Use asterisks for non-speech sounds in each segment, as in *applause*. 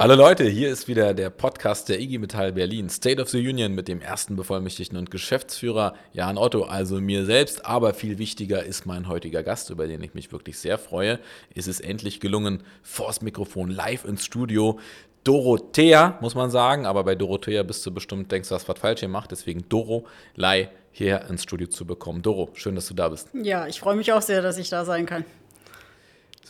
Hallo Leute, hier ist wieder der Podcast der IG Metall Berlin, State of the Union mit dem ersten Bevollmächtigten und Geschäftsführer Jan Otto, also mir selbst. Aber viel wichtiger ist mein heutiger Gast, über den ich mich wirklich sehr freue. Es ist endlich gelungen, vors Mikrofon live ins Studio. Dorothea, muss man sagen, aber bei Dorothea bist du bestimmt, denkst du, hast was falsch gemacht, deswegen Doro Lei hierher ins Studio zu bekommen. Doro, schön, dass du da bist. Ja, ich freue mich auch sehr, dass ich da sein kann.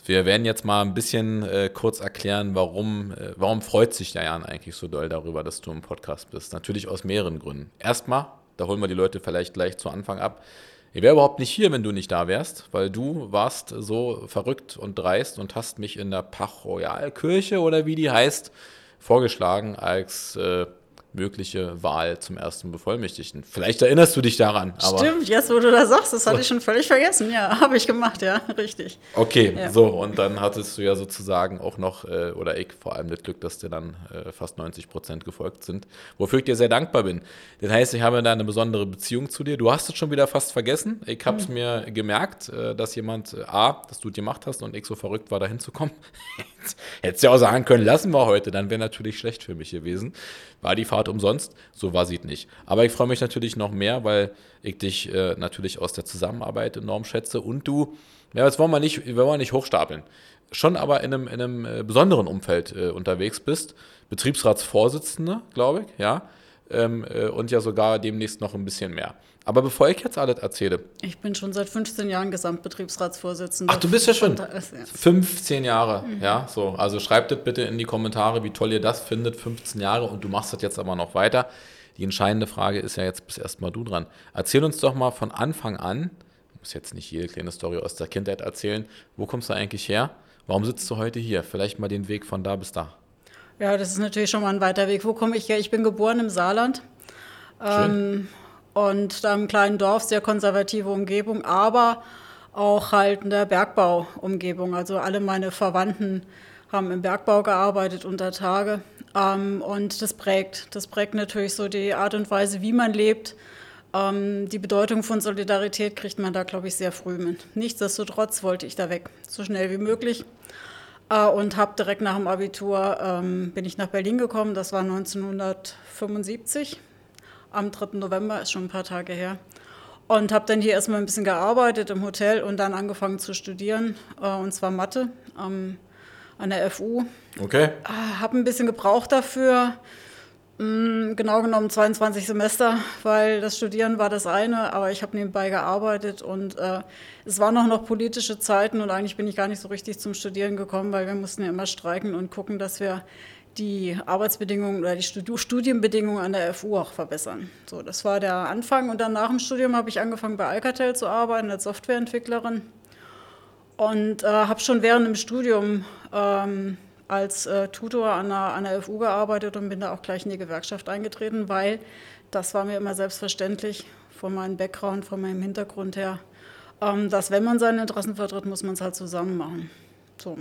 Wir werden jetzt mal ein bisschen äh, kurz erklären, warum, äh, warum freut sich der Jan eigentlich so doll darüber, dass du im Podcast bist. Natürlich aus mehreren Gründen. Erstmal, da holen wir die Leute vielleicht gleich zu Anfang ab. Ich wäre überhaupt nicht hier, wenn du nicht da wärst, weil du warst so verrückt und dreist und hast mich in der Pachroyalkirche oder wie die heißt, vorgeschlagen als äh, mögliche Wahl zum ersten Bevollmächtigten. Vielleicht erinnerst du dich daran. Stimmt, jetzt wo du das sagst, das hatte ich schon völlig vergessen. Ja, *laughs* habe ich gemacht, ja, *laughs* richtig. Okay, ja. so, und dann hattest du ja sozusagen auch noch, äh, oder ich vor allem das Glück, dass dir dann äh, fast 90 Prozent gefolgt sind, wofür ich dir sehr dankbar bin. Das heißt, ich habe da eine besondere Beziehung zu dir. Du hast es schon wieder fast vergessen. Ich habe es mhm. mir gemerkt, äh, dass jemand, äh, A, dass du gemacht hast und ich so verrückt war, da hinzukommen. *laughs* Hättest ja auch sagen können, lassen wir heute, dann wäre natürlich schlecht für mich gewesen. War die Fahrt umsonst? So war sie nicht. Aber ich freue mich natürlich noch mehr, weil ich dich äh, natürlich aus der Zusammenarbeit enorm schätze und du, ja, jetzt wollen wir nicht, wir wollen nicht hochstapeln, schon aber in einem, in einem äh, besonderen Umfeld äh, unterwegs bist. Betriebsratsvorsitzende, glaube ich, ja. Ähm, äh, und ja sogar demnächst noch ein bisschen mehr. Aber bevor ich jetzt alles erzähle. Ich bin schon seit 15 Jahren Gesamtbetriebsratsvorsitzender. Ach, du bist ja schon 15 Jahre, mhm. ja, so. Also schreibt das bitte in die Kommentare, wie toll ihr das findet, 15 Jahre und du machst das jetzt aber noch weiter. Die entscheidende Frage ist ja jetzt bis erstmal du dran. Erzähl uns doch mal von Anfang an, ich muss jetzt nicht jede kleine Story aus der Kindheit erzählen, wo kommst du eigentlich her? Warum sitzt du heute hier? Vielleicht mal den Weg von da bis da. Ja, das ist natürlich schon mal ein weiter Weg. Wo komme ich her? Ich bin geboren im Saarland. Ähm, und da im kleinen Dorf, sehr konservative Umgebung, aber auch halt in der Bergbauumgebung. Also alle meine Verwandten haben im Bergbau gearbeitet unter Tage. Ähm, und das prägt. Das prägt natürlich so die Art und Weise, wie man lebt. Ähm, die Bedeutung von Solidarität kriegt man da, glaube ich, sehr früh mit. Nichtsdestotrotz wollte ich da weg, so schnell wie möglich. Äh, und habe direkt nach dem Abitur ähm, bin ich nach Berlin gekommen. Das war 1975 am 3. November, ist schon ein paar Tage her. Und habe dann hier erstmal ein bisschen gearbeitet im Hotel und dann angefangen zu studieren, äh, und zwar Mathe ähm, an der FU. Okay. Äh, habe ein bisschen gebraucht dafür, genau genommen 22 Semester, weil das Studieren war das eine, aber ich habe nebenbei gearbeitet und äh, es waren auch noch politische Zeiten und eigentlich bin ich gar nicht so richtig zum Studieren gekommen, weil wir mussten ja immer streiken und gucken, dass wir die Arbeitsbedingungen oder die Studienbedingungen an der FU auch verbessern. So, das war der Anfang und dann nach dem Studium habe ich angefangen bei Alcatel zu arbeiten als Softwareentwicklerin und äh, habe schon während dem Studium ähm, als äh, Tutor an der, an der FU gearbeitet und bin da auch gleich in die Gewerkschaft eingetreten, weil das war mir immer selbstverständlich von meinem Background, von meinem Hintergrund her, ähm, dass wenn man seine Interessen vertritt, muss man es halt zusammen machen. So,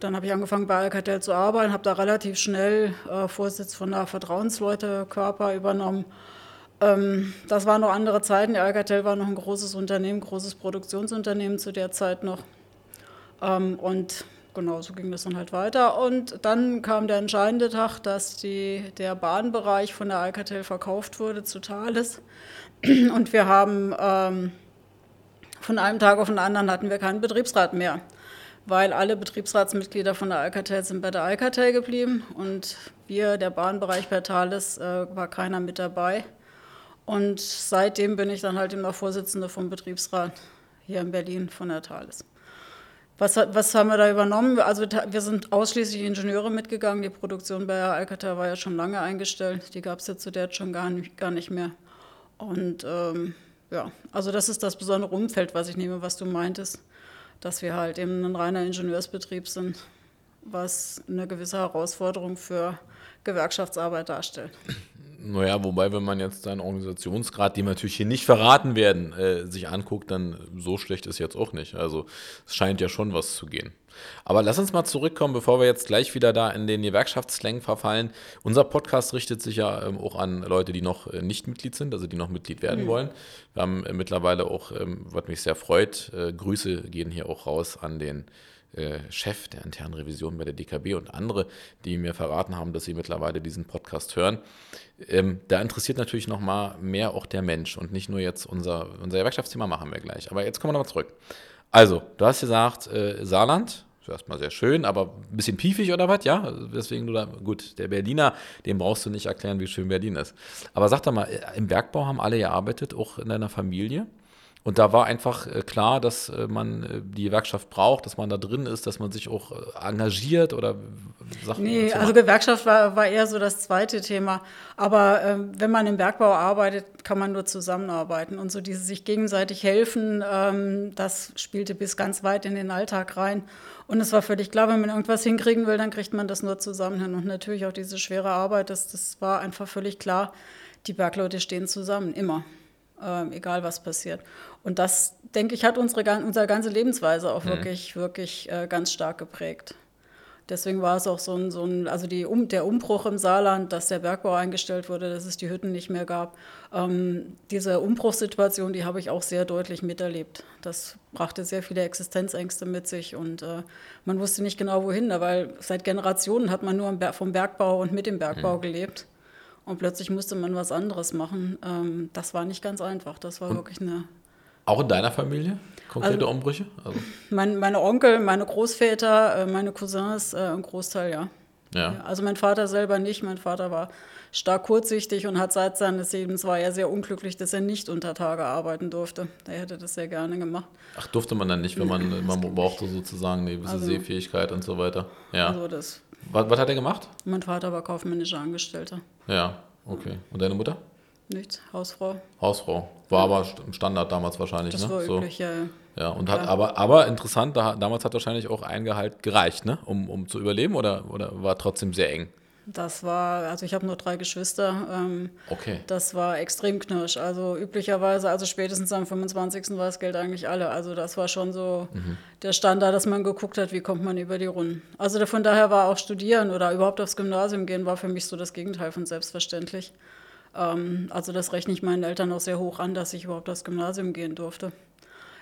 dann habe ich angefangen bei Alcatel zu arbeiten, habe da relativ schnell äh, Vorsitz von der Vertrauensleute-Körper übernommen. Ähm, das waren noch andere Zeiten. Die Alcatel war noch ein großes Unternehmen, großes Produktionsunternehmen zu der Zeit noch. Ähm, und genau so ging das dann halt weiter. Und dann kam der entscheidende Tag, dass die, der Bahnbereich von der Alcatel verkauft wurde zu Thales. *clears throat* Und wir haben ähm, von einem Tag auf den anderen hatten wir keinen Betriebsrat mehr weil alle Betriebsratsmitglieder von der Alcatel sind bei der Alcatel geblieben und wir, der Bahnbereich bei Thales, äh, war keiner mit dabei. Und seitdem bin ich dann halt immer Vorsitzende vom Betriebsrat hier in Berlin von der Thales. Was, was, haben wir da übernommen? Also wir sind ausschließlich Ingenieure mitgegangen. Die Produktion bei Alcatel war ja schon lange eingestellt. Die gab es ja zu der schon gar nicht, gar nicht mehr. Und ähm, ja, also das ist das besondere Umfeld, was ich nehme, was du meintest dass wir halt eben ein reiner Ingenieursbetrieb sind, was eine gewisse Herausforderung für Gewerkschaftsarbeit darstellt. Naja, wobei, wenn man jetzt deinen Organisationsgrad, den wir natürlich hier nicht verraten werden, äh, sich anguckt, dann so schlecht ist jetzt auch nicht. Also es scheint ja schon was zu gehen. Aber lass uns mal zurückkommen, bevor wir jetzt gleich wieder da in den Gewerkschaftslängen verfallen. Unser Podcast richtet sich ja ähm, auch an Leute, die noch äh, nicht Mitglied sind, also die noch Mitglied werden mhm. wollen. Wir haben äh, mittlerweile auch, ähm, was mich sehr freut, äh, Grüße gehen hier auch raus an den äh, Chef der internen Revision bei der DKB und andere, die mir verraten haben, dass sie mittlerweile diesen Podcast hören. Ähm, da interessiert natürlich noch mal mehr auch der Mensch und nicht nur jetzt unser, unser Gewerkschaftsthema machen wir gleich. Aber jetzt kommen wir nochmal zurück. Also, du hast gesagt, äh, Saarland, erstmal sehr schön, aber ein bisschen piefig oder was, ja? Deswegen du da, gut, der Berliner, dem brauchst du nicht erklären, wie schön Berlin ist. Aber sag doch mal, im Bergbau haben alle gearbeitet, auch in deiner Familie? Und da war einfach äh, klar, dass äh, man äh, die Gewerkschaft braucht, dass man da drin ist, dass man sich auch engagiert oder Sachen. Nee, also Gewerkschaft war, war eher so das zweite Thema. Aber ähm, wenn man im Bergbau arbeitet, kann man nur zusammenarbeiten. Und so dieses sich gegenseitig helfen, ähm, das spielte bis ganz weit in den Alltag rein. Und es war völlig klar, wenn man irgendwas hinkriegen will, dann kriegt man das nur zusammen hin. Und natürlich auch diese schwere Arbeit, das, das war einfach völlig klar. Die Bergleute stehen zusammen, immer äh, egal was passiert. Und das, denke ich, hat unsere, unsere ganze Lebensweise auch mhm. wirklich, wirklich äh, ganz stark geprägt. Deswegen war es auch so ein, so ein also die, um, der Umbruch im Saarland, dass der Bergbau eingestellt wurde, dass es die Hütten nicht mehr gab. Ähm, diese Umbruchssituation, die habe ich auch sehr deutlich miterlebt. Das brachte sehr viele Existenzängste mit sich und äh, man wusste nicht genau wohin, weil seit Generationen hat man nur vom Bergbau und mit dem Bergbau mhm. gelebt. Und plötzlich musste man was anderes machen. Ähm, das war nicht ganz einfach. Das war und wirklich eine. Auch in deiner Familie? Konkrete also, Umbrüche? Also. Mein, meine Onkel, meine Großväter, äh, meine Cousins, äh, ein Großteil, ja. ja. Also mein Vater selber nicht. Mein Vater war stark kurzsichtig und hat seit seines Lebens war er sehr unglücklich, dass er nicht unter Tage arbeiten durfte. Er hätte das sehr gerne gemacht. Ach, durfte man dann nicht, wenn man, *laughs* man brauchte sozusagen eine gewisse also, Sehfähigkeit und so weiter. Ja. Also das was, was, hat er gemacht? Mein Vater war kaufmännischer Angestellter. Ja, okay. Und deine Mutter? Nichts, Hausfrau. Hausfrau. War aber im Standard damals wahrscheinlich, das ne? war üblich, so. ja, ja. Ja, und hat, aber, aber interessant, da, damals hat wahrscheinlich auch ein Gehalt gereicht, ne? Um, um zu überleben oder, oder war trotzdem sehr eng? Das war, also ich habe nur drei Geschwister. Ähm, okay. Das war extrem knirsch. Also üblicherweise, also spätestens am 25. war das Geld eigentlich alle. Also das war schon so mhm. der Standard, dass man geguckt hat, wie kommt man über die Runden. Also von daher war auch Studieren oder überhaupt aufs Gymnasium gehen, war für mich so das Gegenteil von selbstverständlich. Ähm, also das rechne ich meinen Eltern auch sehr hoch an, dass ich überhaupt aufs Gymnasium gehen durfte.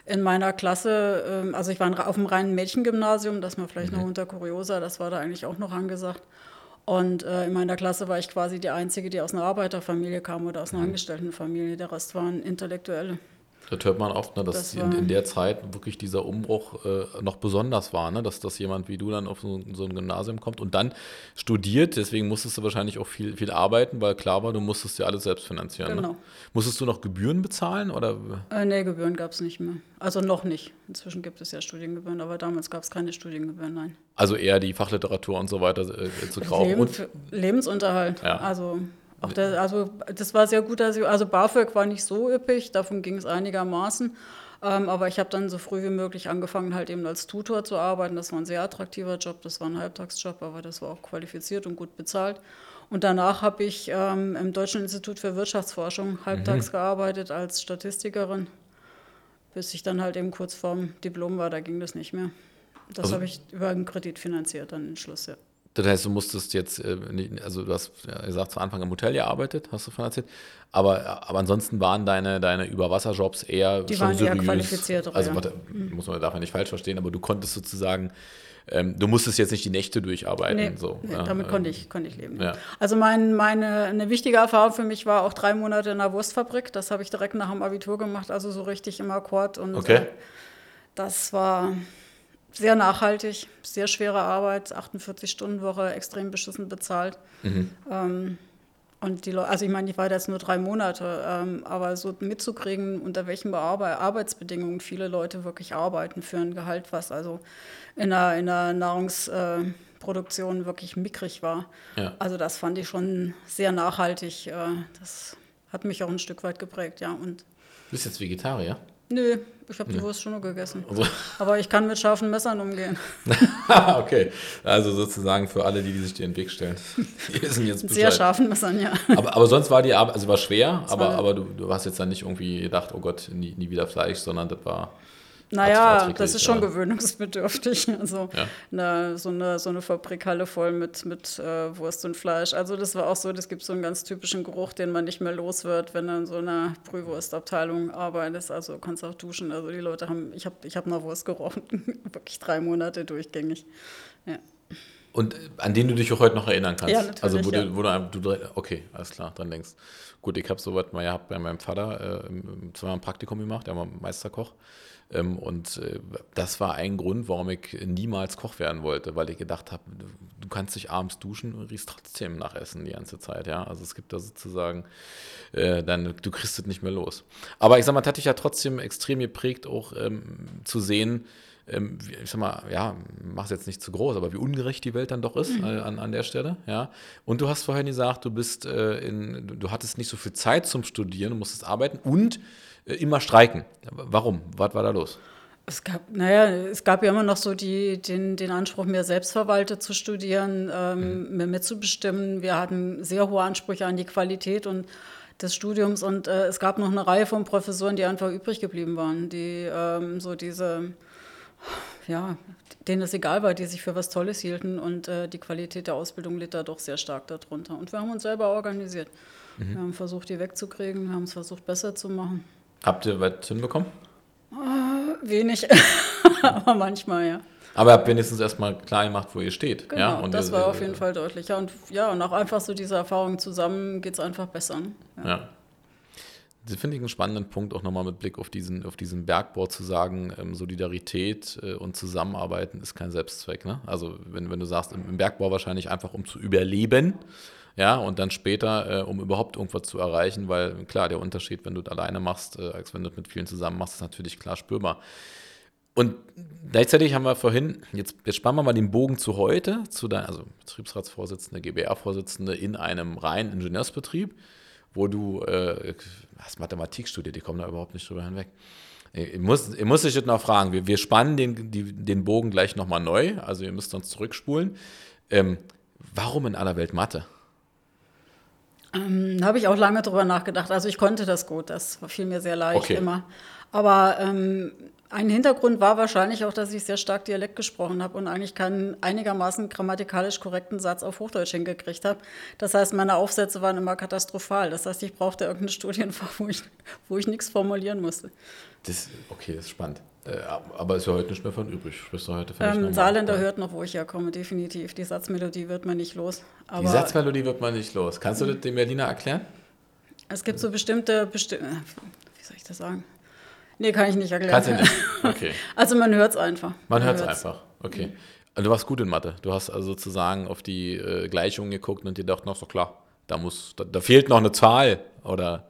In meiner Klasse, ähm, also ich war auf dem reinen Mädchengymnasium, das war vielleicht mhm. noch unter Kuriosa, das war da eigentlich auch noch angesagt. Und äh, in meiner Klasse war ich quasi die Einzige, die aus einer Arbeiterfamilie kam oder aus einer mhm. Angestelltenfamilie. Der Rest waren Intellektuelle. Das hört man oft, ne, dass das in, in, der Zeit wirklich dieser Umbruch äh, noch besonders war, ne? dass, dass jemand wie du dann auf so, so, ein Gymnasium kommt und dann studiert. Deswegen musstest du wahrscheinlich auch viel, viel arbeiten, weil klar war, du musstest ja alles selbst finanzieren. Ne? Genau. Ne? Musstest du noch Gebühren bezahlen? Oder? Äh, nee, Gebühren gab es nicht mehr. Also noch nicht. Inzwischen gibt es ja Studiengebühren, aber damals gab es keine Studiengebühren, nein. Also eher die Fachliteratur und so weiter äh, zu kaufen. Leben, und, Lebensunterhalt. Ja. Also auch der, also das war sehr gut, ich, also BAföG war nicht so üppig, davon ging es einigermaßen. Ähm, aber ich habe dann so früh wie möglich angefangen, halt eben als Tutor zu arbeiten. Das war ein sehr attraktiver Job, das war ein Halbtagsjob, aber das war auch qualifiziert und gut bezahlt. Und danach habe ich ähm, im Deutschen Institut für Wirtschaftsforschung halbtags mhm. gearbeitet als Statistikerin, bis ich dann halt eben kurz vorm Diplom war, da ging das nicht mehr. Das also, habe ich über einen Kredit finanziert dann im Schluss, ja. Das heißt, du musstest jetzt, äh, also du hast ja gesagt, zu Anfang im Hotel gearbeitet, hast du von erzählt. Aber, aber ansonsten waren deine, deine Überwasserjobs eher Die schon waren seriös. eher qualifizierter. Also ja. Mhm. muss man davon nicht falsch verstehen, aber du konntest sozusagen, ähm, du musstest jetzt nicht die Nächte durcharbeiten. Nee, so, nee, ja, damit ähm, konnte, ich, konnte ich leben. Ja. Also mein, meine, eine wichtige Erfahrung für mich war auch drei Monate in einer Wurstfabrik. Das habe ich direkt nach dem Abitur gemacht, also so richtig im Akkord. Und okay. Äh, das war sehr nachhaltig, sehr schwere Arbeit, 48-Stunden-Woche, extrem beschissen bezahlt. Mhm. Ähm, und die Leute, also ich meine, ich war da jetzt nur drei Monate, ähm, aber so mitzukriegen, unter welchen Bearbe Arbeitsbedingungen viele Leute wirklich arbeiten für ein Gehalt, was also in der, in der Nahrungsproduktion äh, wirklich mickrig war. Ja. Also das fand ich schon sehr nachhaltig. Äh, das hat mich auch ein Stück weit geprägt, ja. Und du bist jetzt Vegetarier? Nö, ich habe die Wurst schon nur gegessen. Also. Aber ich kann mit scharfen Messern umgehen. *laughs* okay, also sozusagen für alle, die, die sich dir in den Weg stellen. *laughs* Die wissen jetzt Bescheid. Sehr scharfen Messern, ja. Aber, aber sonst war die Arbeit, also war schwer, aber, war aber du, du hast jetzt dann nicht irgendwie gedacht, oh Gott, nie, nie wieder Fleisch, sondern das war Naja, das ist schon gewöhnungsbedürftig. *laughs* Also ja. eine, so, eine, so eine Fabrikhalle voll mit, mit äh, Wurst und Fleisch. Also das war auch so, das gibt so einen ganz typischen Geruch, den man nicht mehr los wird, wenn du in so einer Brühwurstabteilung arbeitest. Also kannst auch duschen. Also die Leute haben, ich habe ich hab nach Wurst gerochen, *laughs* wirklich drei Monate durchgängig. Ja. Und an den du dich auch heute noch erinnern kannst. Ja, natürlich, also wo, ja. du, wo du, du, okay, alles klar, dran denkst. Gut, ich habe sowas mal ja, bei meinem Vater äh, zweimal ein Praktikum gemacht, der war Meisterkoch. Ähm, und äh, das war ein Grund, warum ich niemals Koch werden wollte, weil ich gedacht habe, du, du, kannst dich abends duschen und riechst trotzdem nach Essen die ganze Zeit. Ja? Also es gibt da sozusagen, äh, dann, du kriegst es nicht mehr los. Aber ich sag mal, das hat dich ja trotzdem extrem geprägt, auch ähm, zu sehen, ähm, ich sag mal, ja, mach es jetzt nicht zu groß, aber wie ungerecht die Welt dann doch ist mhm. äh, an, an der Stelle, ja. Und du hast vorhin gesagt, du bist äh, in, du hattest nicht so viel Zeit zum Studieren, du musstest arbeiten und äh, immer streiken. Warum? Was war da los? Es gab, naja, es gab ja immer noch so die, den, den Anspruch, mehr selbstverwaltet zu studieren, ähm, mhm. mehr mitzubestimmen. Wir hatten sehr hohe Ansprüche an die Qualität und des Studiums und äh, es gab noch eine Reihe von Professoren, die einfach übrig geblieben waren, die ähm, so diese ja, denen es egal war, die sich für was Tolles hielten und äh, die Qualität der Ausbildung litt da doch sehr stark darunter. Und wir haben uns selber organisiert. Mhm. Wir haben versucht, die wegzukriegen, wir haben es versucht, besser zu machen. Habt ihr was hinbekommen? Äh, wenig, *laughs* aber manchmal, ja. Aber ihr habt wenigstens erstmal klar gemacht, wo ihr steht. Genau, ja? Und das war auf jeden Fall deutlicher. Und ja, und auch einfach so diese Erfahrung zusammen geht es einfach besser. Ne? Ja. ja. Finde ich einen spannenden Punkt, auch nochmal mit Blick auf diesen, auf diesen Bergbau zu sagen, ähm, Solidarität äh, und Zusammenarbeiten ist kein Selbstzweck. Ne? Also wenn, wenn du sagst, im, im, Bergbau wahrscheinlich einfach um zu überleben, ja, und dann später, äh, um überhaupt irgendwas zu erreichen, weil klar, der Unterschied, wenn du es alleine machst, äh, als wenn du es mit vielen zusammen machst, ist natürlich klar spürbar. Und gleichzeitig haben wir vorhin, jetzt, jetzt spannen wir mal den Bogen zu heute, zu deinem, also Betriebsratsvorsitzende, GBR-Vorsitzende in einem reinen Ingenieursbetrieb wo du äh, hast Mathematik studiert, die kommen da überhaupt nicht drüber hinweg. Ich muss, ich muss dich jetzt noch fragen, wir, wir spannen den, die, den Bogen gleich nochmal neu, also ihr müsst uns zurückspulen. Ähm, warum in aller Welt Mathe? Ähm, da habe ich auch lange drüber nachgedacht. Also ich konnte das gut, das fiel mir sehr leicht okay. immer. Aber ähm, ein Hintergrund war wahrscheinlich auch, dass ich sehr stark Dialekt gesprochen habe und eigentlich keinen einigermaßen grammatikalisch korrekten Satz auf Hochdeutsch hingekriegt habe. Das heißt, meine Aufsätze waren immer katastrophal. Das heißt, ich brauchte irgendein Studienfach, *laughs* wo ich, wo ich nichts formulieren musste. Das, okay, das ist spannend. Äh, aber ist ja heute nicht mehr von übrig. Sprichst du heute ähm, Saarländer ja. hört noch, wo ich herkomme, definitiv. Die Satzmelodie wird man nicht los. die Satzmelodie wird man nicht los. Kannst du das dem Berliner erklären? Es gibt so bestimmte, besti wie soll ich das sagen? Nee, kann ich nicht erklären. Kannst du nicht? *laughs* Okay. Also man hört es einfach. Man, man hört es einfach, okay. Mhm. Also du warst gut in Mathe. Du hast also sozusagen auf die äh, Gleichungen geguckt und dir dachte, noch so klar, da muss, da, da, fehlt noch eine Zahl oder.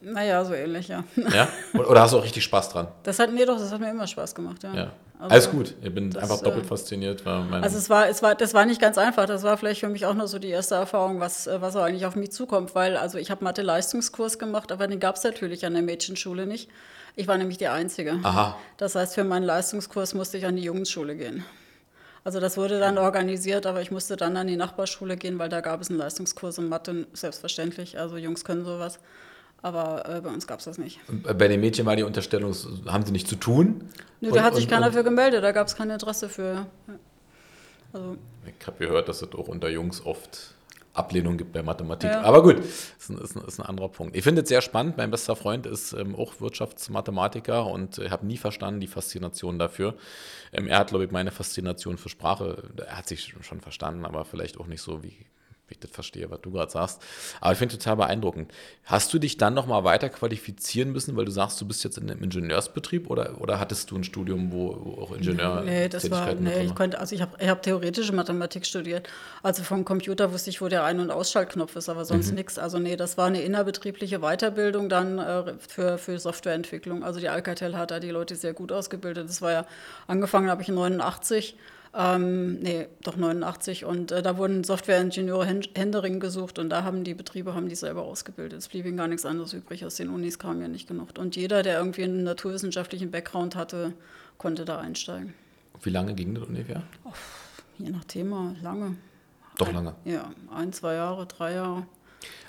Naja, so ähnlich, ja. Ja? Oder hast du auch richtig Spaß dran? Das hat mir doch, das hat mir immer Spaß gemacht, ja. ja. Also, Alles gut. Ich bin das, einfach doppelt äh, fasziniert. also es war, es war, das war nicht ganz einfach. Das war vielleicht für mich auch nur so die erste Erfahrung, was, äh, was eigentlich auf mich zukommt, weil also ich habe Mathe-Leistungskurs gemacht, aber den gab es natürlich an der Mädchenschule nicht. Ich war nämlich die Einzige. Aha. Das heißt, für meinen Leistungskurs musste ich an die Jungsschule gehen. Also das wurde dann organisiert, aber ich musste dann an die Nachbarschule gehen, weil da gab es einen Leistungskurs in Mathe, selbstverständlich. Also Jungs können sowas. Aber äh, bei uns gab es das nicht. Und bei den Mädchen war die Unterstellung, haben sie nicht zu tun? Nö, da hat sich keiner für gemeldet, da gab es kein Interesse für. Also, ich habe gehört, dass es auch unter Jungs oft Ablehnung gibt bei Mathematik. Ja. Aber gut, ist ein, ist, ein, ist ein, anderer Punkt. Ich finde es sehr spannend. Mein bester Freund ist ähm, auch Wirtschaftsmathematiker und ich habe nie verstanden die Faszination dafür. Ähm, er hat, glaube ich, meine Faszination für Sprache, er hat sich schon verstanden, aber vielleicht auch nicht so wie ich das verstehe, was du gerade sagst. Aber ich finde total beeindruckend. Hast du dich dann nochmal weiter qualifizieren müssen, weil du sagst, du bist jetzt in einem Ingenieursbetrieb oder, oder hattest du ein Studium, wo, wo auch Ingenieur Nee, das war, nee, ich konnte, also ich habe ich hab theoretische Mathematik studiert. Also vom Computer wusste ich, wo der Ein- und Ausschaltknopf ist, aber sonst mhm. nichts. Also nee, das war eine innerbetriebliche Weiterbildung dann äh, für, für Softwareentwicklung. Also die Alcatel hat da die Leute sehr gut ausgebildet. Das war ja, angefangen habe ich in 89 ähm, nee, doch 89. Und äh, da wurden Softwareingenieure Händering gesucht und da haben die Betriebe haben die selber ausgebildet. Es blieb ihnen gar nichts anderes übrig. Aus den Unis kam ja nicht genug. Und jeder, der irgendwie einen naturwissenschaftlichen Background hatte, konnte da einsteigen. Wie lange ging das ungefähr? Oh, je nach Thema, lange. Doch lange? Ja, ein, zwei Jahre, drei Jahre.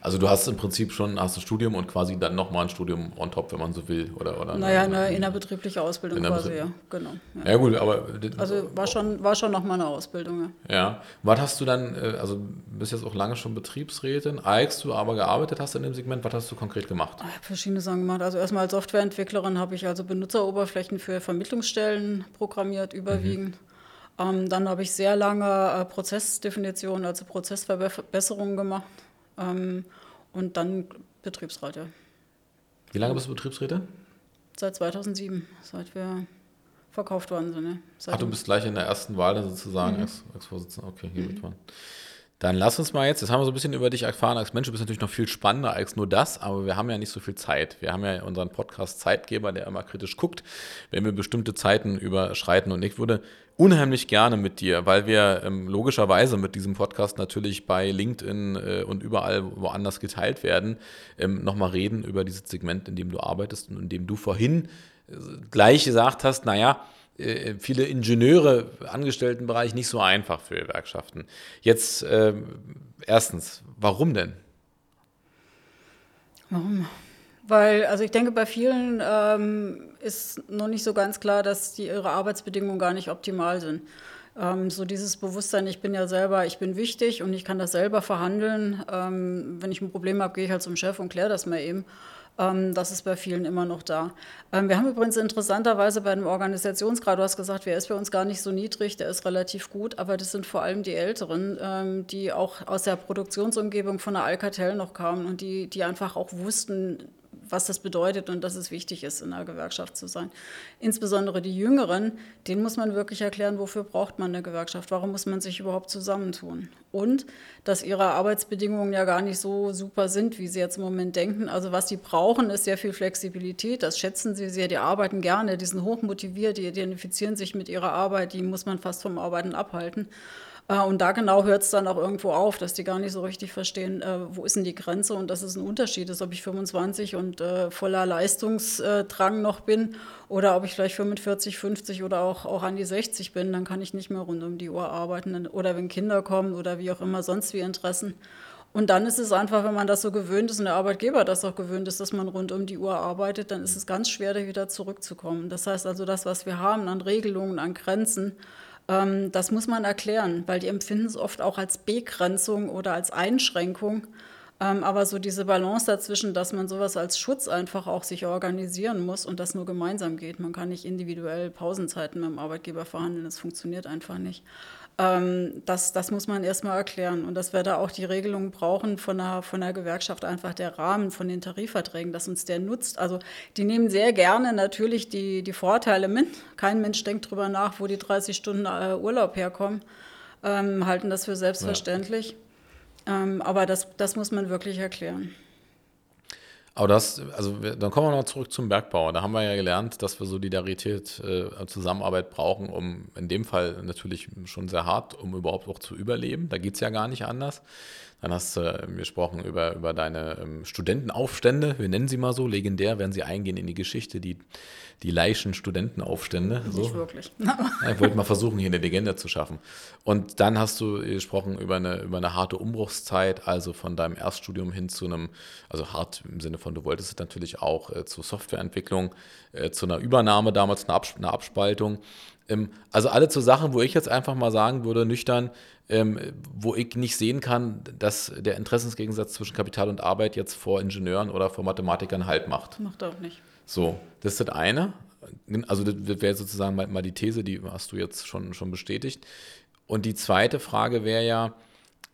Also du hast im Prinzip schon hast ein Studium und quasi dann nochmal ein Studium on top, wenn man so will, oder? oder naja, eine innerbetriebliche Ausbildung quasi, ja, genau. Ja. ja. gut, aber... Also war schon, war schon nochmal eine Ausbildung, ja. Ja. Was hast du dann, äh, also bist jetzt auch lange schon Betriebsrätin, AX du aber gearbeitet hast in dem Segment, was hast du konkret gemacht? Ich habe verschiedene Sachen gemacht. Also erstmal als Softwareentwicklerin habe ich also Benutzeroberflächen für Vermittlungsstellen programmiert, überwiegend. Mhm. Ähm, dann habe ich sehr lange äh, Prozessdefinitionen, also Prozessverbesserungen gemacht. Ähm, und dann Betriebsrat, ja. Wie lange bist du Betriebsräte? Seit 2007, seit wir verkauft worden sind. Ne? Ach, du bist gleich in der ersten Wahl sozusagen mhm. als, Vorsitzender. Okay, hier mhm. mitfahren. Dann lass uns mal jetzt, jetzt haben wir so ein bisschen über dich erfahren als Mensch, du bist natürlich noch viel spannender als nur das, aber wir haben ja nicht so viel Zeit. Wir haben ja unseren Podcast Zeitgeber, der immer kritisch guckt, wenn wir bestimmte Zeiten überschreiten. Und ich würde unheimlich gerne mit dir, weil wir ähm, logischerweise mit diesem Podcast natürlich bei LinkedIn äh, und überall woanders geteilt werden, ähm, nochmal reden über dieses Segment, in dem du arbeitest und in dem du vorhin äh, gleich gesagt hast, naja, äh, viele Ingenieure, Angestelltenbereich nicht so einfach für Gewerkschaften. Jetzt äh, erstens, warum denn? Warum? Weil, also ich denke, bei vielen ähm, ist noch nicht so ganz klar, dass die, ihre Arbeitsbedingungen gar nicht optimal sind. Ähm, so dieses Bewusstsein, ich bin ja selber, ich bin wichtig und ich kann das selber verhandeln. Ähm, wenn ich ein Problem habe, gehe ich halt zum Chef und kläre das mal eben. Ähm, das ist bei vielen immer noch da. Ähm, wir haben übrigens interessanterweise bei dem Organisationsgrad, du hast gesagt, wer ist bei uns gar nicht so niedrig, der ist relativ gut, aber das sind vor allem die Älteren, ähm, die auch aus der Produktionsumgebung von der Alcatel noch kamen und die, die einfach auch wussten, was das bedeutet und dass es wichtig ist, in einer Gewerkschaft zu sein. Insbesondere die Jüngeren, denen muss man wirklich erklären, wofür braucht man eine Gewerkschaft, warum muss man sich überhaupt zusammentun. Und dass ihre Arbeitsbedingungen ja gar nicht so super sind, wie sie jetzt im Moment denken. Also was sie brauchen, ist sehr viel Flexibilität, das schätzen sie sehr, die arbeiten gerne, die sind hochmotiviert, die identifizieren sich mit ihrer Arbeit, die muss man fast vom Arbeiten abhalten. Äh, und da genau hört es dann auch irgendwo auf, dass die gar nicht so richtig verstehen, äh, wo ist denn die Grenze und dass es ein Unterschied ist, ob ich 25 und äh, voller Leistungsdrang noch bin oder ob ich vielleicht 45, 50 oder auch, auch an die 60 bin, dann kann ich nicht mehr rund um die Uhr arbeiten oder wenn Kinder kommen oder wie auch immer sonst wie Interessen. Und dann ist es einfach, wenn man das so gewöhnt ist und der Arbeitgeber das auch gewöhnt ist, dass man rund um die Uhr arbeitet, dann ist es ganz schwer, da wieder zurückzukommen. Das heißt also, das, was wir haben an Regelungen, an Grenzen, ähm, das muss man erklären, weil die empfinden es oft auch als Begrenzung oder als Einschränkung. Ähm, aber so diese Balance dazwischen, dass man sowas als Schutz einfach auch sich organisieren muss und das nur gemeinsam geht. Man kann nicht individuell Pausenzeiten mit dem Arbeitgeber verhandeln, das funktioniert einfach nicht. Ähm, das, das muss man erstmal erklären. Und dass wir da auch die Regelungen brauchen von der, von der Gewerkschaft, einfach der Rahmen von den Tarifverträgen, dass uns der nutzt. Also die nehmen sehr gerne natürlich die, die Vorteile mit. Kein Mensch denkt darüber nach, wo die 30 Stunden äh, Urlaub herkommen, ähm, halten das für selbstverständlich. Ja. Ähm, aber das, das muss man wirklich erklären. Aber das, also dann kommen wir noch zurück zum Bergbau. Da haben wir ja gelernt, dass wir Solidarität, äh, Zusammenarbeit brauchen, um in dem Fall natürlich schon sehr hart, um überhaupt auch zu überleben. Da geht es ja gar nicht anders. Dann hast du äh, gesprochen über, über deine ähm, Studentenaufstände, wir nennen sie mal so, legendär werden sie eingehen in die Geschichte, die die Leichen Studentenaufstände. Nicht so. wirklich. *laughs* Ich wollte mal versuchen, hier eine Legende zu schaffen. Und dann hast du gesprochen über eine, über eine harte Umbruchszeit, also von deinem Erststudium hin zu einem, also hart im Sinne von, du wolltest es natürlich auch äh, zur Softwareentwicklung, äh, zu einer Übernahme damals, eine, Abs eine Abspaltung. Ähm, also alle zu Sachen, wo ich jetzt einfach mal sagen würde, nüchtern, ähm, wo ich nicht sehen kann, dass der Interessensgegensatz zwischen Kapital und Arbeit jetzt vor Ingenieuren oder vor Mathematikern Halt macht. Macht auch nicht. So, das ist das eine. Also das wäre sozusagen mal, die These, die hast du jetzt schon, schon bestätigt. Und die zweite Frage wäre ja,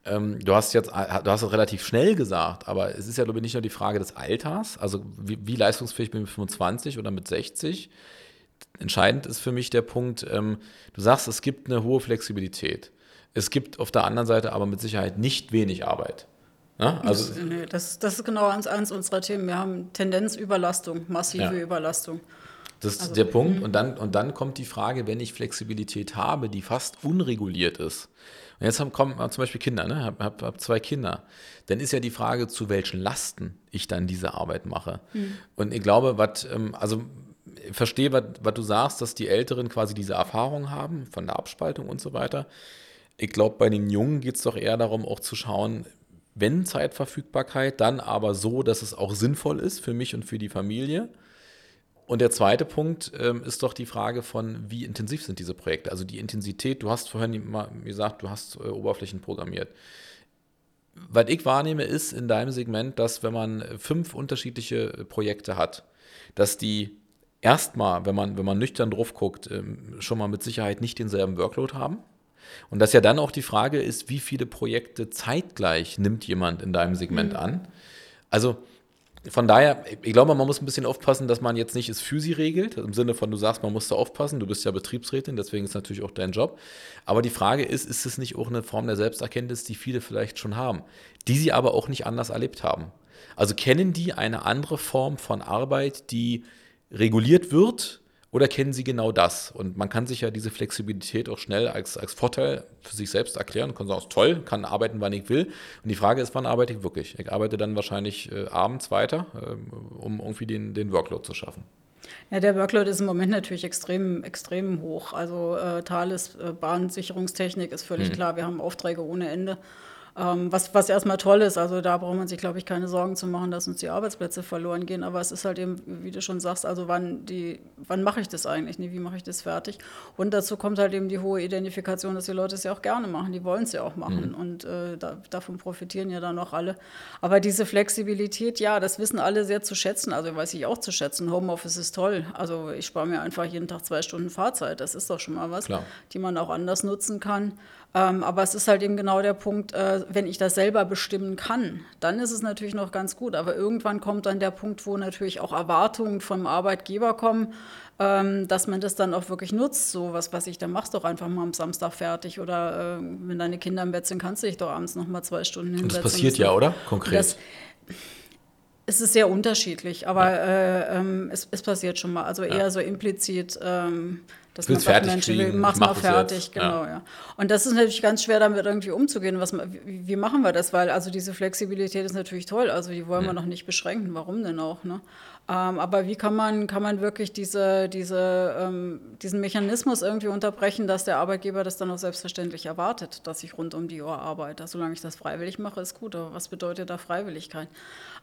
ähm, du hast jetzt, du hast es relativ schnell gesagt, aber es ist ja, glaube ich, nicht nur die Frage des Alters, also wie, wie leistungsfähig bin ich mit 25 oder mit 60. Entscheidend ist für mich der Punkt, ähm, du sagst, es gibt eine hohe Flexibilität. Es gibt auf der anderen Seite aber mit Sicherheit nicht wenig Arbeit. Ja, also das, nee, das, das, ist genau eins, eins unserer Themen. Wir haben Tendenzüberlastung, massive ja. Überlastung. Das ist also, der Punkt. Mhm. Und dann, und dann kommt die Frage, wenn ich Flexibilität habe, die fast unreguliert ist. Und jetzt haben, kommen zum Beispiel Kinder, ne? hab, hab, hab zwei Kinder. Dann ist ja die Frage, zu welchen Lasten ich dann diese Arbeit mache. Mhm. Und ich glaube, was, ähm, also verstehe, was du sagst, dass die Älteren quasi diese Erfahrung haben von der Abspaltung und so weiter. Ich glaube, bei den Jungen geht es doch eher darum, auch zu schauen, wenn Zeitverfügbarkeit, dann aber so, dass es auch sinnvoll ist für mich und für die Familie. Und der zweite Punkt ähm, ist doch die Frage von, wie intensiv sind diese Projekte? Also die Intensität, du hast vorhin gesagt, du hast äh, Oberflächen programmiert. Was ich wahrnehme, ist in deinem Segment, dass wenn man fünf unterschiedliche Projekte hat, dass die erstmal, wenn man, wenn man nüchtern drauf guckt, ähm, schon mal mit Sicherheit nicht denselben Workload haben. Und dass ja dann auch die Frage ist, wie viele Projekte zeitgleich nimmt jemand in deinem Segment mhm. an? Also von daher, ich glaube, man muss ein bisschen aufpassen, dass man jetzt nicht es für sie regelt, im Sinne von, du sagst, man muss da aufpassen, du bist ja Betriebsrätin, deswegen ist natürlich auch dein Job. Aber die Frage ist, ist es nicht auch eine Form der Selbsterkenntnis, die viele vielleicht schon haben, die sie aber auch nicht anders erlebt haben? Also kennen die eine andere Form von Arbeit, die reguliert wird, oder kennen Sie genau das? Und man kann sich ja diese Flexibilität auch schnell als, als Vorteil für sich selbst erklären. Kann sagen, ist toll, kann arbeiten, wann ich will. Und die Frage ist, wann arbeite ich wirklich? Ich arbeite dann wahrscheinlich äh, abends weiter, äh, um irgendwie den, den Workload zu schaffen. Ja, der Workload ist im Moment natürlich extrem, extrem hoch. Also äh, Thales äh, Bahnsicherungstechnik ist völlig hm. klar. Wir haben Aufträge ohne Ende. Ähm, was, was erstmal toll ist, also da braucht man sich, glaube ich, keine Sorgen zu machen, dass uns die Arbeitsplätze verloren gehen. Aber es ist halt eben, wie du schon sagst, also wann, wann mache ich das eigentlich? Nee, wie mache ich das fertig? Und dazu kommt halt eben die hohe Identifikation, dass die Leute es ja auch gerne machen, die wollen es ja auch machen. Mhm. Und äh, da, davon profitieren ja dann auch alle. Aber diese Flexibilität, ja, das wissen alle sehr zu schätzen. Also weiß ich auch zu schätzen. Homeoffice ist toll. Also ich spare mir einfach jeden Tag zwei Stunden Fahrzeit. Das ist doch schon mal was, Klar. die man auch anders nutzen kann. Ähm, aber es ist halt eben genau der Punkt, äh, wenn ich das selber bestimmen kann, dann ist es natürlich noch ganz gut. Aber irgendwann kommt dann der Punkt, wo natürlich auch Erwartungen vom Arbeitgeber kommen, ähm, dass man das dann auch wirklich nutzt. So was, was ich, dann machst doch einfach mal am Samstag fertig. Oder äh, wenn deine Kinder im Bett sind, kannst du dich doch abends noch mal zwei Stunden hinsetzen. Und das passiert ja, oder? Konkret. Das, es ist sehr unterschiedlich, aber äh, ähm, es, es, passiert schon mal. Also eher ja. so implizit. Ähm, dass man sagt, Mensch, mach's mach mal fertig, jetzt. genau, ja. ja. Und das ist natürlich ganz schwer, damit irgendwie umzugehen. Was, wie, wie, machen wir das? Weil also diese Flexibilität ist natürlich toll, also die wollen hm. wir noch nicht beschränken. Warum denn auch? Ne? Ähm, aber wie kann man, kann man wirklich diese, diese, ähm, diesen Mechanismus irgendwie unterbrechen, dass der Arbeitgeber das dann auch selbstverständlich erwartet, dass ich rund um die Uhr arbeite? Solange ich das freiwillig mache, ist gut. Aber was bedeutet da Freiwilligkeit?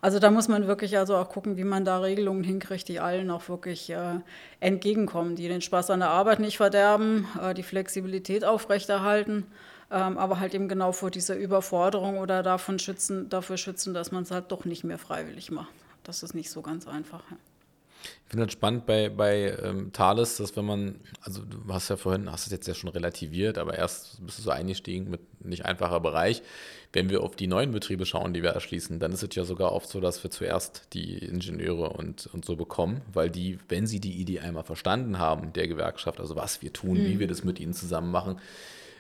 Also da muss man wirklich also auch gucken, wie man da Regelungen hinkriegt, die allen auch wirklich äh, entgegenkommen, die den Spaß an der Arbeit nicht verderben, äh, die Flexibilität aufrechterhalten. Ähm, aber halt eben genau vor dieser Überforderung oder davon schützen, dafür schützen, dass man es halt doch nicht mehr freiwillig macht das ist nicht so ganz einfach. Ja. Ich finde das spannend bei, bei ähm, Thales, dass wenn man, also du hast ja vorhin, hast es jetzt ja schon relativiert, aber erst bist du so eingestiegen mit nicht einfacher Bereich. Wenn wir auf die neuen Betriebe schauen, die wir erschließen, dann ist es ja sogar oft so, dass wir zuerst die Ingenieure und, und so bekommen, weil die, wenn sie die Idee einmal verstanden haben, der Gewerkschaft, also was wir tun, mhm. wie wir das mit ihnen zusammen machen,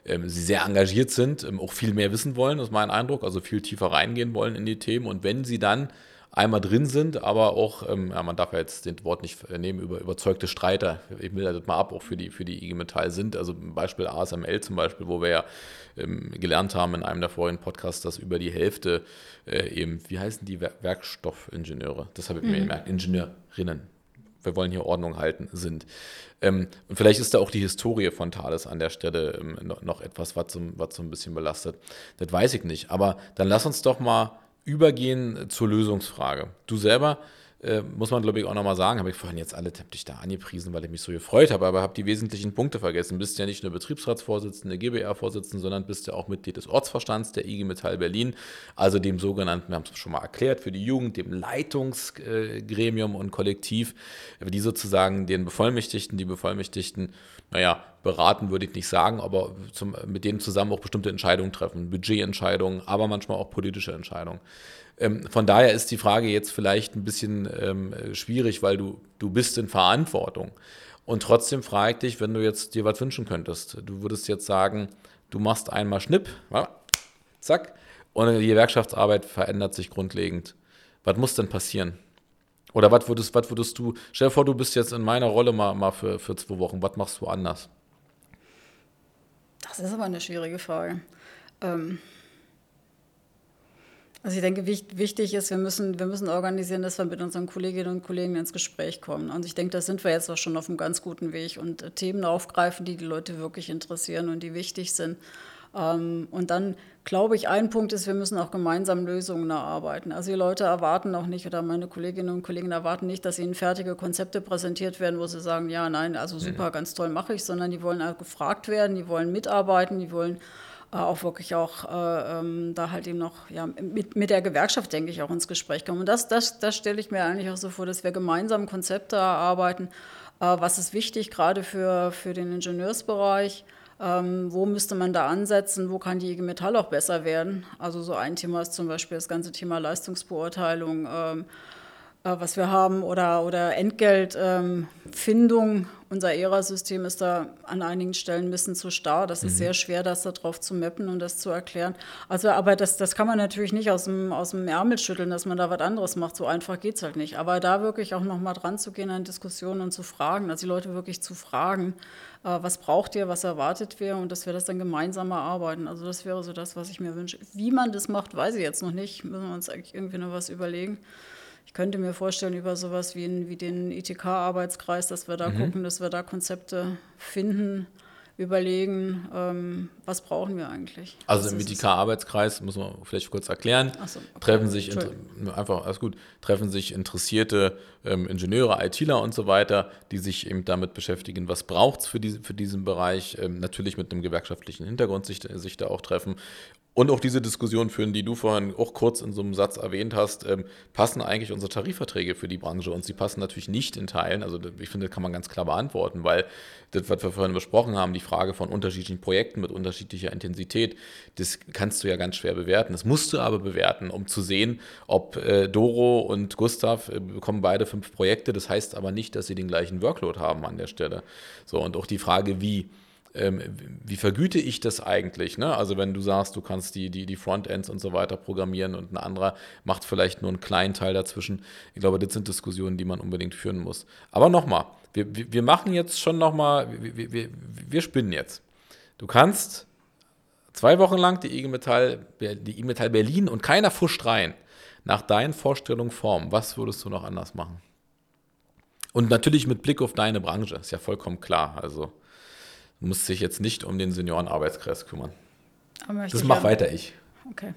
ähm, sie sehr engagiert sind, ähm, auch viel mehr wissen wollen, ist mein Eindruck, also viel tiefer reingehen wollen in die Themen und wenn sie dann einmal drin sind, aber auch, ähm, ja, man darf ja jetzt den Wort nicht nehmen, über überzeugte Streiter, ich will das mal ab, auch für die, für die IG Metall sind. Also Beispiel ASML zum Beispiel, wo wir ja ähm, gelernt haben in einem der vorigen Podcasts, dass über die Hälfte äh, eben, wie heißen die Werkstoffingenieure? Das habe ich mhm. mir gemerkt, Ingenieurinnen. Wir wollen hier Ordnung halten, sind. Ähm, und vielleicht ist da auch die Historie von Thales an der Stelle ähm, noch, noch, etwas, was so, was so ein bisschen belastet. Das weiß ich nicht. Aber dann lass uns doch mal übergehen zur Lösungsfrage. Du selber, äh, muss man glaube ich auch nochmal sagen, habe ich vorhin jetzt alle dich da angepriesen, weil ich mich so gefreut habe, aber habe die wesentlichen Punkte vergessen. Bist ja nicht nur Betriebsratsvorsitzende, GBR-Vorsitzende, sondern bist ja auch Mitglied des Ortsverstands der IG Metall Berlin, also dem sogenannten, wir haben es schon mal erklärt, für die Jugend, dem Leitungsgremium und Kollektiv, die sozusagen den Bevollmächtigten, die Bevollmächtigten, naja, beraten würde ich nicht sagen, aber zum, mit denen zusammen auch bestimmte Entscheidungen treffen, Budgetentscheidungen, aber manchmal auch politische Entscheidungen. Ähm, von daher ist die Frage jetzt vielleicht ein bisschen ähm, schwierig, weil du, du bist in Verantwortung. Und trotzdem frage ich dich, wenn du jetzt dir was wünschen könntest. Du würdest jetzt sagen, du machst einmal Schnipp, zack, und die Gewerkschaftsarbeit verändert sich grundlegend. Was muss denn passieren? Oder was würdest, was würdest du, stell dir vor, du bist jetzt in meiner Rolle mal, mal für, für zwei Wochen, was machst du anders? Das ist aber eine schwierige Frage. Ähm also ich denke, wichtig ist, wir müssen, wir müssen organisieren, dass wir mit unseren Kolleginnen und Kollegen ins Gespräch kommen. Und ich denke, da sind wir jetzt auch schon auf einem ganz guten Weg und äh, Themen aufgreifen, die die Leute wirklich interessieren und die wichtig sind. Ähm, und dann glaube ich, ein Punkt ist, wir müssen auch gemeinsam Lösungen erarbeiten. Also die Leute erwarten auch nicht, oder meine Kolleginnen und Kollegen erwarten nicht, dass ihnen fertige Konzepte präsentiert werden, wo sie sagen, ja, nein, also super, ganz toll mache ich, sondern die wollen auch gefragt werden, die wollen mitarbeiten, die wollen auch wirklich auch äh, ähm, da halt eben noch ja, mit, mit der Gewerkschaft, denke ich, auch ins Gespräch kommen. Und das, das, das stelle ich mir eigentlich auch so vor, dass wir gemeinsam Konzepte erarbeiten. Äh, was ist wichtig, gerade für, für den Ingenieursbereich? Ähm, wo müsste man da ansetzen? Wo kann die IG Metall auch besser werden? Also so ein Thema ist zum Beispiel das ganze Thema Leistungsbeurteilung. Ähm, äh, was wir haben oder, oder Entgeltfindung. Ähm, Unser ERA-System ist da an einigen Stellen ein bisschen zu starr. Das ist mhm. sehr schwer, das darauf zu mappen und das zu erklären. Also, aber das, das kann man natürlich nicht aus dem, aus dem Ärmel schütteln, dass man da was anderes macht. So einfach geht es halt nicht. Aber da wirklich auch nochmal dran zu gehen an Diskussionen und zu fragen, also die Leute wirklich zu fragen, äh, was braucht ihr, was erwartet wir und dass wir das dann gemeinsam erarbeiten. Also das wäre so das, was ich mir wünsche. Wie man das macht, weiß ich jetzt noch nicht. Müssen wir uns eigentlich irgendwie noch was überlegen. Ich könnte mir vorstellen, über sowas wie, in, wie den ITK-Arbeitskreis, dass wir da mhm. gucken, dass wir da Konzepte finden, überlegen, ähm, was brauchen wir eigentlich. Also im ITK-Arbeitskreis, muss man vielleicht kurz erklären, so, okay. treffen sich einfach, alles gut, treffen sich interessierte ähm, Ingenieure, ITler und so weiter, die sich eben damit beschäftigen, was braucht es für, die, für diesen Bereich, ähm, natürlich mit einem gewerkschaftlichen Hintergrund sich, sich da auch treffen und auch diese Diskussion führen, die du vorhin auch kurz in so einem Satz erwähnt hast, ähm, passen eigentlich unsere Tarifverträge für die Branche und sie passen natürlich nicht in Teilen. Also ich finde, das kann man ganz klar beantworten, weil das, was wir vorhin besprochen haben, die Frage von unterschiedlichen Projekten mit unterschiedlicher Intensität, das kannst du ja ganz schwer bewerten. Das musst du aber bewerten, um zu sehen, ob äh, Doro und Gustav äh, bekommen beide fünf Projekte. Das heißt aber nicht, dass sie den gleichen Workload haben an der Stelle. So, und auch die Frage, wie wie vergüte ich das eigentlich? Ne? Also wenn du sagst, du kannst die, die, die Frontends und so weiter programmieren und ein anderer macht vielleicht nur einen kleinen Teil dazwischen. Ich glaube, das sind Diskussionen, die man unbedingt führen muss. Aber nochmal, wir, wir machen jetzt schon nochmal, wir, wir, wir spinnen jetzt. Du kannst zwei Wochen lang die IG Metall, die IG Metall Berlin und keiner fuscht rein nach deinen Vorstellungen formen. Was würdest du noch anders machen? Und natürlich mit Blick auf deine Branche, ist ja vollkommen klar. Also muss sich jetzt nicht um den Seniorenarbeitskreis kümmern. Das mache weiter ich. Okay.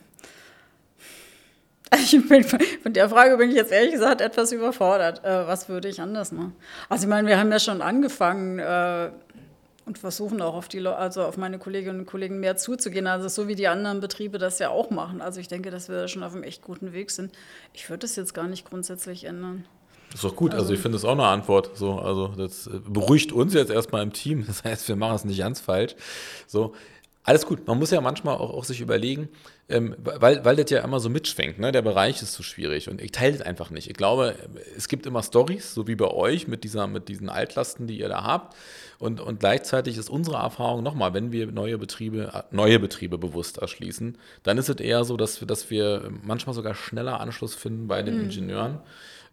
Ich bin, von der Frage bin ich jetzt ehrlich gesagt etwas überfordert. Äh, was würde ich anders machen? Also ich meine, wir haben ja schon angefangen äh, und versuchen auch auf die, also auf meine Kolleginnen und Kollegen mehr zuzugehen. Also so wie die anderen Betriebe das ja auch machen. Also ich denke, dass wir da schon auf einem echt guten Weg sind. Ich würde das jetzt gar nicht grundsätzlich ändern. Ist doch gut. Also, ich finde das auch eine Antwort. So, also das äh, beruhigt uns jetzt erstmal im Team. *laughs* Das heißt, wir machen es nicht ganz falsch. So, alles gut. Man muss ja manchmal auch, auch sich überlegen, ähm, weil, weil das ja immer so mitschwenkt. Ne? Der Bereich ist so schwierig und ich teile das einfach nicht. Ich glaube, es gibt immer Stories, so wie bei euch mit, dieser, mit diesen Altlasten, die ihr da habt. Und, und gleichzeitig ist unsere Erfahrung nochmal, wenn wir neue Betriebe, neue Betriebe bewusst erschließen, dann ist es eher so, dass wir, dass wir manchmal sogar schneller Anschluss finden bei den mhm. Ingenieuren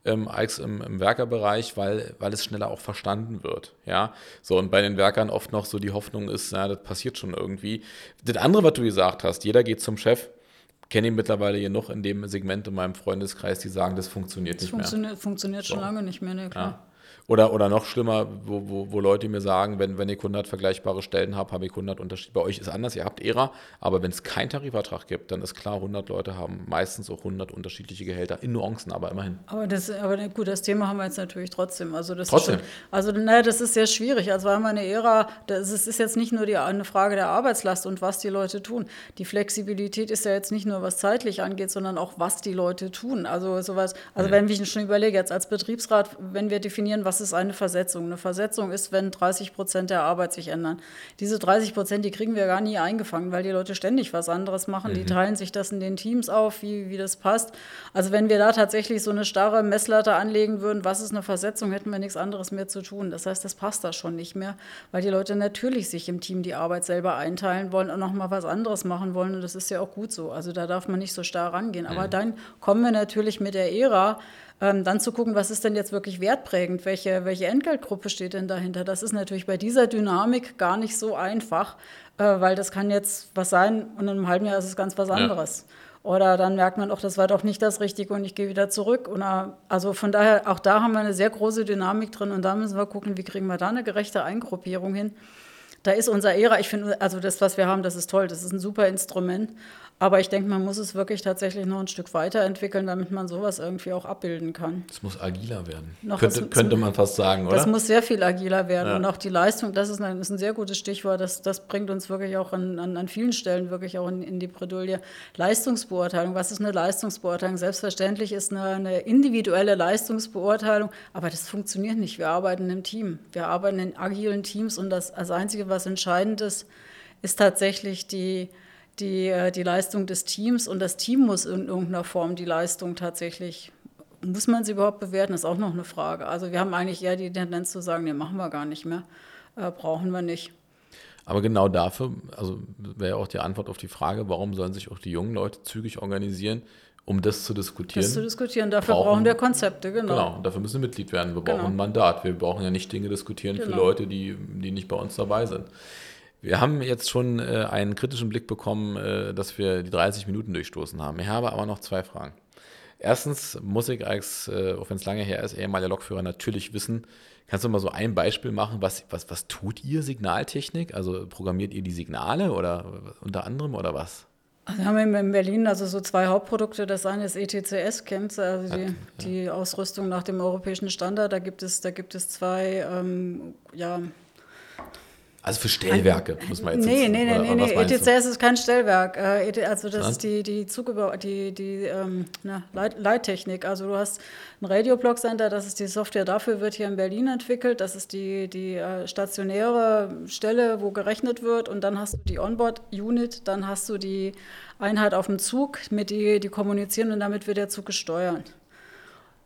ähm, als im, im Werkerbereich, weil, weil es schneller auch verstanden wird. Ja, so und bei den Werkern oft noch so die Hoffnung ist, ja, das passiert schon irgendwie. Das andere, was du gesagt hast, jeder geht zum Chef, kenne ihn mittlerweile hier noch in dem Segment in meinem Freundeskreis, die sagen, das funktioniert das nicht funktioniert, mehr. Funktioniert schon so. lange nicht mehr, ne, klar. Ja. Oder, oder noch schlimmer, wo, wo, wo Leute mir sagen, wenn, wenn ich 100 vergleichbare Stellen habe, habe ich 100 Unterschiede. Bei euch ist anders, ihr habt ERA, aber wenn es keinen Tarifvertrag gibt, dann ist klar, 100 Leute haben meistens auch 100 unterschiedliche Gehälter, in Nuancen, aber immerhin. Aber, das, aber gut, das Thema haben wir jetzt natürlich trotzdem. Also das trotzdem? Schon, also naja, das ist sehr schwierig. Also weil meine ERA, das ist, ist jetzt nicht nur die, eine Frage der Arbeitslast und was die Leute tun. Die Flexibilität ist ja jetzt nicht nur, was zeitlich angeht, sondern auch, was die Leute tun. Also sowas, also mhm. wenn ich schon überlege, jetzt als Betriebsrat, wenn wir definieren, was ist eine Versetzung, Versetzung. Eine Versetzung ist, wenn 30 Prozent der Arbeit sich ändern. Diese 30 Prozent, die kriegen wir gar nie eingefangen, weil die Leute ständig was anderes machen. Mhm. Die teilen sich das in den Teams auf, wie, wie das passt. Also wenn wir da tatsächlich so eine starre Messlatte anlegen würden, was ist eine Versetzung, hätten wir nichts anderes mehr zu tun. Das heißt, das passt da schon nicht mehr, weil die Leute natürlich sich im Team die Arbeit selber einteilen wollen und nochmal was anderes machen wollen. Und das ist ja auch gut so. Also da darf man nicht so starr rangehen. Aber mhm. dann kommen wir natürlich mit der Ära ähm, dann zu gucken, was ist denn jetzt wirklich wertprägend, welche, welche Entgeltgruppe steht denn dahinter. Das ist natürlich bei dieser Dynamik gar nicht so einfach, äh, weil das kann jetzt was sein und in einem halben Jahr ist es ganz was anderes. Ja. Oder dann merkt man auch, das war doch nicht das Richtige und ich gehe wieder zurück. Oder, also von daher, auch da haben wir eine sehr große Dynamik drin und da müssen wir gucken, wie kriegen wir da eine gerechte Eingruppierung hin da ist unser ERA, ich finde, also das, was wir haben, das ist toll, das ist ein super Instrument. Aber ich denke, man muss es wirklich tatsächlich noch ein Stück weiterentwickeln, damit man sowas irgendwie auch abbilden kann. Es muss agiler werden. Noch könnte, was, könnte man fast sagen, oder? Das muss sehr viel agiler werden. Ja. Und auch die Leistung, das ist ein, ist ein sehr gutes Stichwort, das, das bringt uns wirklich auch an, an, an vielen Stellen wirklich auch in, in die Bredouille. Leistungsbeurteilung, was ist eine Leistungsbeurteilung? Selbstverständlich ist eine, eine individuelle Leistungsbeurteilung, aber das funktioniert nicht. Wir arbeiten im Team. Wir arbeiten in agilen Teams und das, das Einzige, was entscheidend ist, ist tatsächlich die die, äh, die Leistung des Teams und das Team muss in irgendeiner Form die Leistung tatsächlich, muss man sie überhaupt bewerten, ist auch noch eine Frage. Also wir haben eigentlich eher die Tendenz zu sagen, nee, machen wir gar nicht mehr, äh, brauchen wir nicht. Aber genau dafür, also wäre auch die Antwort auf die Frage, warum sollen sich auch die jungen Leute zügig organisieren, um das zu diskutieren. Das zu diskutieren, dafür brauchen, brauchen wir Konzepte, genau. Genau, dafür müssen wir Mitglied werden. Wir brauchen genau. ein Mandat. Wir brauchen ja nicht Dinge diskutieren genau. für Leute, die, die nicht bei uns dabei sind. Wir haben jetzt schon äh, einen kritischen Blick bekommen, äh, dass wir die 30 Minuten durchstoßen haben. Ich habe aber noch zwei Fragen. Erstens muss ich als, äh, auch wenn es lange her ist, ehemaliger Lokführer natürlich wissen, kannst du mal so ein Beispiel machen, was, was, was tut ihr Signaltechnik? Also programmiert ihr die Signale oder unter anderem oder was? Also wir haben in Berlin also so zwei Hauptprodukte. Das eine ist ETCS, kennt also die, die Ausrüstung nach dem europäischen Standard. Da gibt es, da gibt es zwei ähm, ja, also für Stellwerke, muss man jetzt Nee, nee, nee, nee, nee. ETCS ist kein Stellwerk. Äh, e also das ist die, die Zugüber die, die ähm, na, Leit Leittechnik. Also du hast ein Radio-Block Center, das ist die Software dafür, wird hier in Berlin entwickelt. Das ist die, die äh, stationäre Stelle, wo gerechnet wird. Und dann hast du die Onboard-Unit, dann hast du die Einheit auf dem Zug, mit die, die kommunizieren und damit wird der Zug gesteuert.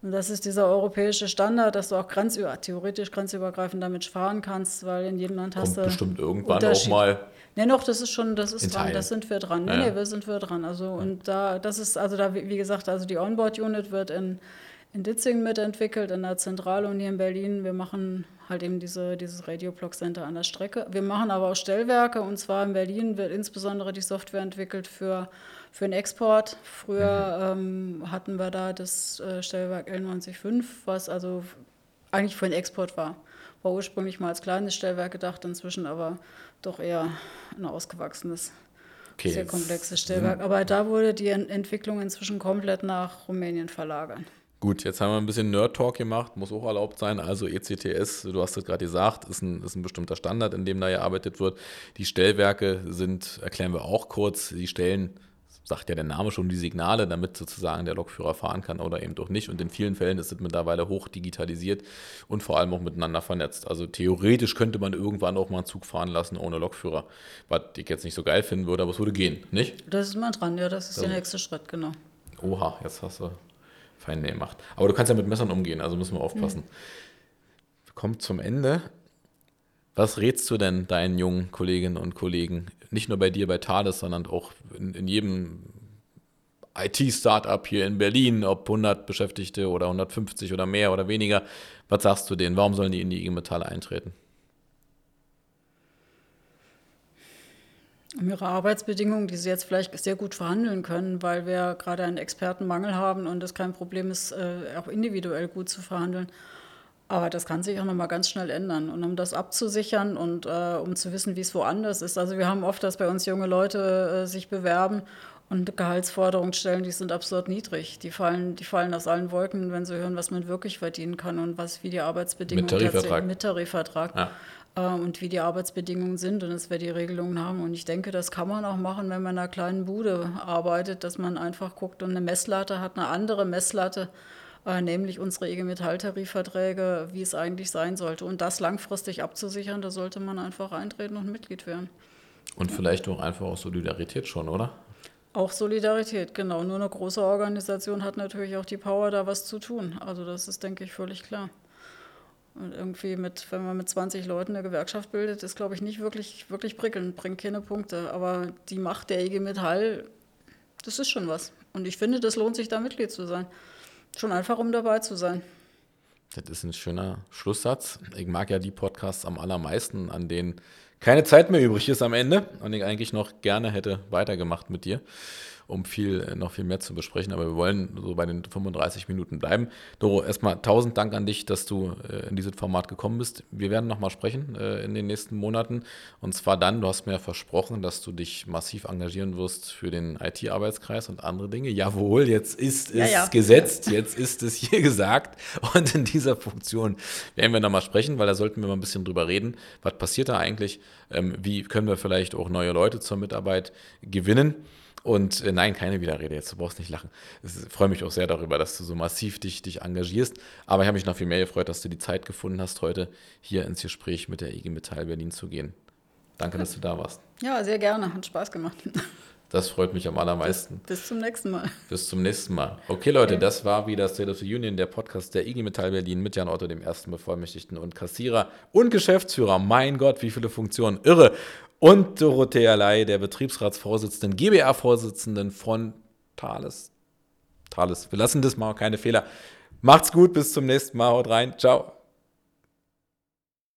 Und das ist dieser europäische Standard, dass du auch grenzüber, theoretisch grenzübergreifend damit fahren kannst, weil in jedem Land hast Kommt du. bestimmt irgendwann auch mal. Nee, noch, das ist schon, das ist dran, das sind wir dran. Nee, ja. nee, wir sind wir dran. Also, ja. und da, das ist, also da, wie gesagt, also die Onboard-Unit wird in, in Ditzingen mitentwickelt, in der Zentraluni in Berlin. Wir machen halt eben diese, dieses Radio Block Center an der Strecke. Wir machen aber auch Stellwerke und zwar in Berlin wird insbesondere die Software entwickelt für für den Export. Früher mhm. ähm, hatten wir da das äh, Stellwerk L905, was also eigentlich für den Export war. War ursprünglich mal als kleines Stellwerk gedacht, inzwischen aber doch eher ein ausgewachsenes, okay, sehr komplexes Stellwerk. Aber da wurde die Entwicklung inzwischen komplett nach Rumänien verlagert. Gut, jetzt haben wir ein bisschen Nerd-Talk gemacht, muss auch erlaubt sein. Also ECTS, du hast es gerade gesagt, ist ein, ist ein bestimmter Standard, in dem da gearbeitet wird. Die Stellwerke sind, erklären wir auch kurz, die stellen sagt ja der Name schon, die Signale, damit sozusagen der Lokführer fahren kann oder eben doch nicht. Und in vielen Fällen ist es mittlerweile hoch digitalisiert und vor allem auch miteinander vernetzt. Also theoretisch könnte man irgendwann auch mal einen Zug fahren lassen ohne Lokführer, was ich jetzt nicht so geil finden würde, aber es würde gehen, nicht? Das ist mal dran, ja, das ist also, der nächste Schritt, genau. Oha, jetzt hast du fein gemacht. Aber du kannst ja mit Messern umgehen, also müssen wir aufpassen. Mhm. Kommt zum Ende. Was rätst du denn deinen jungen Kolleginnen und Kollegen nicht nur bei dir bei Thales, sondern auch in, in jedem IT-Startup hier in Berlin, ob 100 Beschäftigte oder 150 oder mehr oder weniger. Was sagst du denen? Warum sollen die in die IG Metall eintreten? Um ihre Arbeitsbedingungen, die sie jetzt vielleicht sehr gut verhandeln können, weil wir gerade einen Expertenmangel haben und es kein Problem ist, äh, auch individuell gut zu verhandeln. Aber das kann sich auch noch mal ganz schnell ändern. Und um das abzusichern und äh, um zu wissen, wie es woanders ist. Also wir haben oft, dass bei uns junge Leute äh, sich bewerben und Gehaltsforderungen stellen, die sind absurd niedrig. Die fallen, die fallen aus allen Wolken, wenn sie hören, was man wirklich verdienen kann und was wie die Arbeitsbedingungen mit Tarifvertrag, mit Tarifvertrag ja. äh, und wie die Arbeitsbedingungen sind und dass wir die Regelungen haben. Und ich denke, das kann man auch machen, wenn man in einer kleinen Bude arbeitet, dass man einfach guckt und eine Messlatte hat, eine andere Messlatte nämlich unsere IG Metall-Tarifverträge, wie es eigentlich sein sollte. Und das langfristig abzusichern, da sollte man einfach eintreten und Mitglied werden. Und vielleicht auch einfach auch Solidarität schon, oder? Auch Solidarität, genau. Nur eine große Organisation hat natürlich auch die Power, da was zu tun. Also das ist, denke ich, völlig klar. Und irgendwie mit, wenn man mit 20 Leuten eine Gewerkschaft bildet, ist, glaube ich, nicht wirklich, wirklich prickelnd, bringt keine Punkte. Aber die Macht der IG Metall, das ist schon was. Und ich finde, das lohnt sich, da Mitglied zu sein. Schon einfach, um dabei zu sein. Das ist ein schöner Schlusssatz. Ich mag ja die Podcasts am allermeisten, an denen keine Zeit mehr übrig ist am Ende und ich eigentlich noch gerne hätte weitergemacht mit dir. Um viel, noch viel mehr zu besprechen. Aber wir wollen so bei den 35 Minuten bleiben. Doro, erstmal tausend Dank an dich, dass du äh, in dieses Format gekommen bist. Wir werden nochmal sprechen äh, in den nächsten Monaten. Und zwar dann, du hast mir ja versprochen, dass du dich massiv engagieren wirst für den IT-Arbeitskreis und andere Dinge. Jawohl, jetzt ist es ja, ja. gesetzt, jetzt ist es hier *laughs* gesagt. Und in dieser Funktion werden wir nochmal sprechen, weil da sollten wir mal ein bisschen drüber reden. Was passiert da eigentlich? Ähm, wie können wir vielleicht auch neue Leute zur Mitarbeit gewinnen? Und äh, nein, keine Widerrede jetzt, du brauchst nicht lachen. Ich freue mich auch sehr darüber, dass du so massiv dich, dich engagierst. Aber ich habe mich noch viel mehr gefreut, dass du die Zeit gefunden hast, heute hier ins Gespräch mit der IG Metall Berlin zu gehen. Danke, dass du da warst. Ja, sehr gerne. Hat Spaß gemacht. Das freut mich am allermeisten. Bis, bis, zum nächsten Mal. Bis zum nächsten Mal. Okay, Leute, das war wieder State of the Union, der Podcast der IG Metall Berlin mit Jan Otto, dem ersten Bevollmächtigten und Kassierer und Geschäftsführer. Mein Gott, wie viele Funktionen. Irre. Und Dorothea Ley, der Betriebsratsvorsitzenden, GBA-Vorsitzenden von Thales. Thales. Wir lassen das mal, keine Fehler. Macht's gut, bis zum nächsten Mal. Haut rein. Ciao.